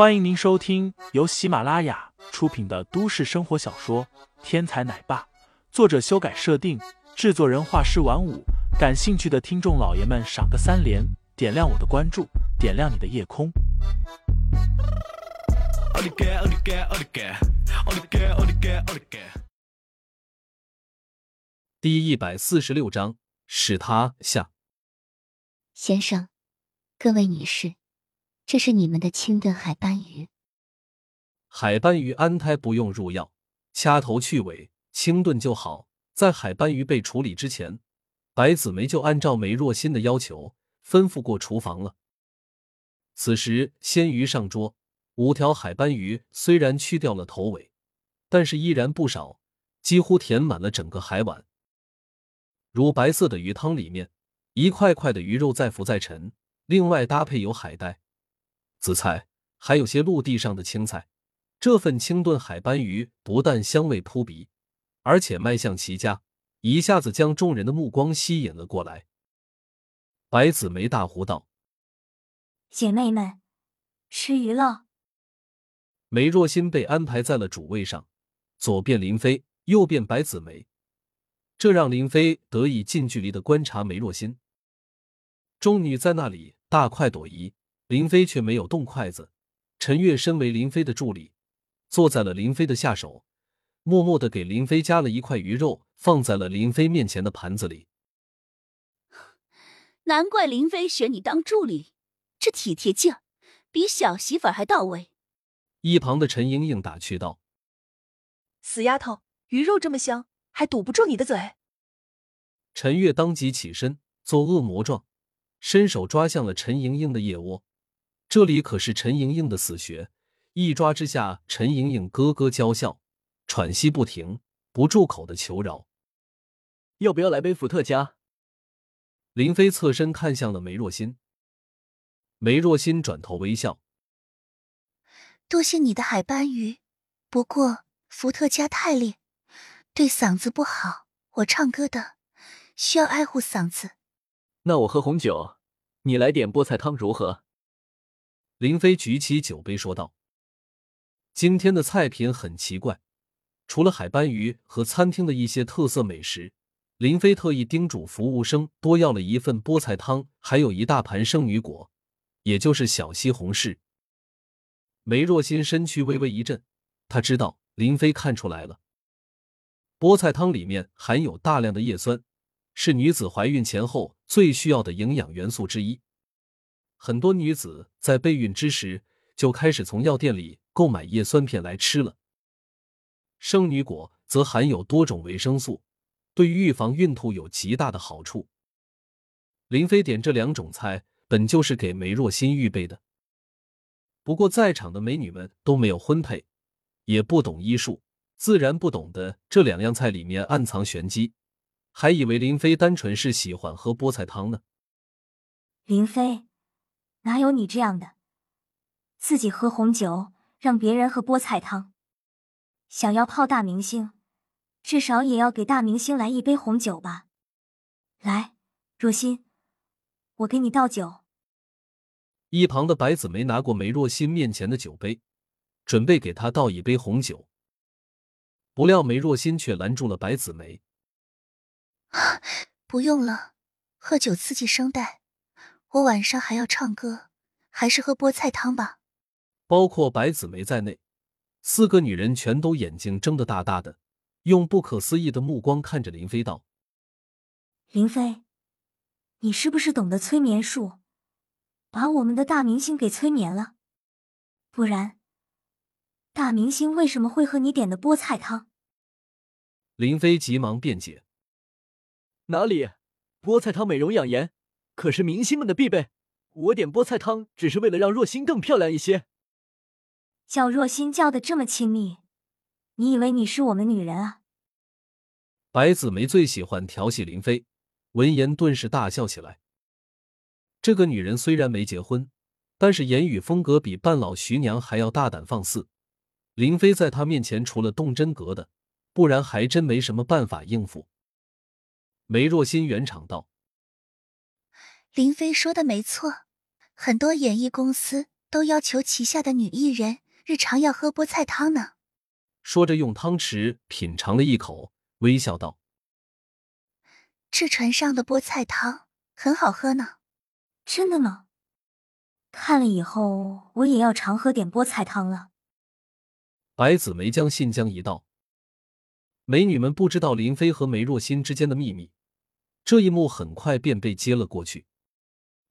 欢迎您收听由喜马拉雅出品的都市生活小说《天才奶爸》，作者修改设定，制作人画师晚舞。感兴趣的听众老爷们，赏个三连，点亮我的关注，点亮你的夜空。第一百四十六章，使他下。先生，各位女士。这是你们的清炖海斑鱼。海斑鱼安胎不用入药，掐头去尾，清炖就好。在海斑鱼被处理之前，白子梅就按照梅若欣的要求吩咐过厨房了。此时鲜鱼上桌，五条海斑鱼虽然去掉了头尾，但是依然不少，几乎填满了整个海碗。乳白色的鱼汤里面，一块块的鱼肉在浮在沉，另外搭配有海带。紫菜，还有些陆地上的青菜。这份清炖海斑鱼不但香味扑鼻，而且卖相奇佳，一下子将众人的目光吸引了过来。白子梅大呼道：“姐妹们，吃鱼了！”梅若心被安排在了主位上，左边林飞，右边白子梅，这让林飞得以近距离的观察梅若心。众女在那里大快朵颐。林飞却没有动筷子，陈月身为林飞的助理，坐在了林飞的下手，默默的给林飞夹了一块鱼肉，放在了林飞面前的盘子里。难怪林飞选你当助理，这体贴劲儿比小媳妇还到位。一旁的陈莹莹打趣道：“死丫头，鱼肉这么香，还堵不住你的嘴。”陈月当即起身做恶魔状，伸手抓向了陈莹莹的腋窝。这里可是陈莹莹的死穴，一抓之下，陈莹莹咯咯娇笑，喘息不停，不住口的求饶：“要不要来杯伏特加？”林飞侧身看向了梅若欣，梅若欣转头微笑：“多谢你的海斑鱼，不过伏特加太烈，对嗓子不好。我唱歌的需要爱护嗓子。那我喝红酒，你来点菠菜汤如何？”林飞举起酒杯说道：“今天的菜品很奇怪，除了海斑鱼和餐厅的一些特色美食，林飞特意叮嘱服务生多要了一份菠菜汤，还有一大盘生女果，也就是小西红柿。”梅若欣身躯微微一震，她知道林飞看出来了，菠菜汤里面含有大量的叶酸，是女子怀孕前后最需要的营养元素之一。很多女子在备孕之时就开始从药店里购买叶酸片来吃了。生女果则含有多种维生素，对于预防孕吐有极大的好处。林飞点这两种菜本就是给梅若欣预备的，不过在场的美女们都没有婚配，也不懂医术，自然不懂得这两样菜里面暗藏玄机，还以为林飞单纯是喜欢喝菠菜汤呢。林飞。哪有你这样的？自己喝红酒，让别人喝菠菜汤。想要泡大明星，至少也要给大明星来一杯红酒吧。来，若心，我给你倒酒。一旁的白子梅拿过梅若欣面前的酒杯，准备给她倒一杯红酒。不料梅若欣却拦住了白子梅：“不用了，喝酒刺激声带。”我晚上还要唱歌，还是喝菠菜汤吧。包括白子梅在内，四个女人全都眼睛睁得大大的，用不可思议的目光看着林飞道：“林飞，你是不是懂得催眠术，把我们的大明星给催眠了？不然，大明星为什么会喝你点的菠菜汤？”林飞急忙辩解：“哪里，菠菜汤美容养颜。”可是明星们的必备，我点菠菜汤只是为了让若心更漂亮一些。叫若心叫的这么亲密，你以为你是我们女人啊？白子梅最喜欢调戏林飞，闻言顿时大笑起来。这个女人虽然没结婚，但是言语风格比半老徐娘还要大胆放肆。林飞在她面前除了动真格的，不然还真没什么办法应付。梅若心圆场道。林飞说的没错，很多演艺公司都要求旗下的女艺人日常要喝菠菜汤呢。说着，用汤匙品尝了一口，微笑道：“这船上的菠菜汤很好喝呢。”真的吗？看了以后，我也要常喝点菠菜汤了。白子梅将信将疑道。美女们不知道林飞和梅若欣之间的秘密，这一幕很快便被接了过去。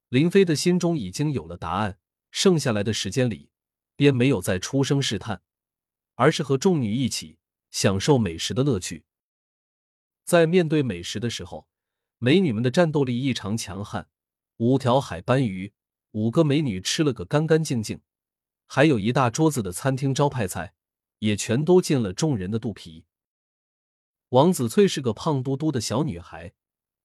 林飞的心中已经有了答案，剩下来的时间里，便没有再出声试探，而是和众女一起享受美食的乐趣。在面对美食的时候，美女们的战斗力异常强悍。五条海斑鱼，五个美女吃了个干干净净，还有一大桌子的餐厅招牌菜，也全都进了众人的肚皮。王子翠是个胖嘟嘟的小女孩，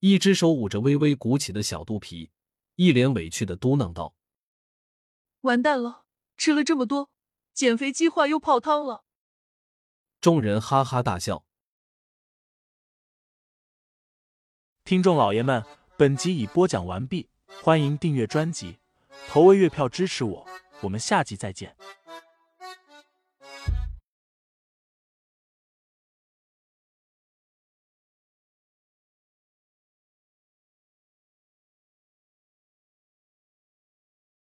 一只手捂着微微鼓起的小肚皮，一脸委屈的嘟囔道：“完蛋了，吃了这么多，减肥计划又泡汤了。”众人哈哈大笑。听众老爷们，本集已播讲完毕。欢迎订阅专辑，投喂月票支持我，我们下集再见。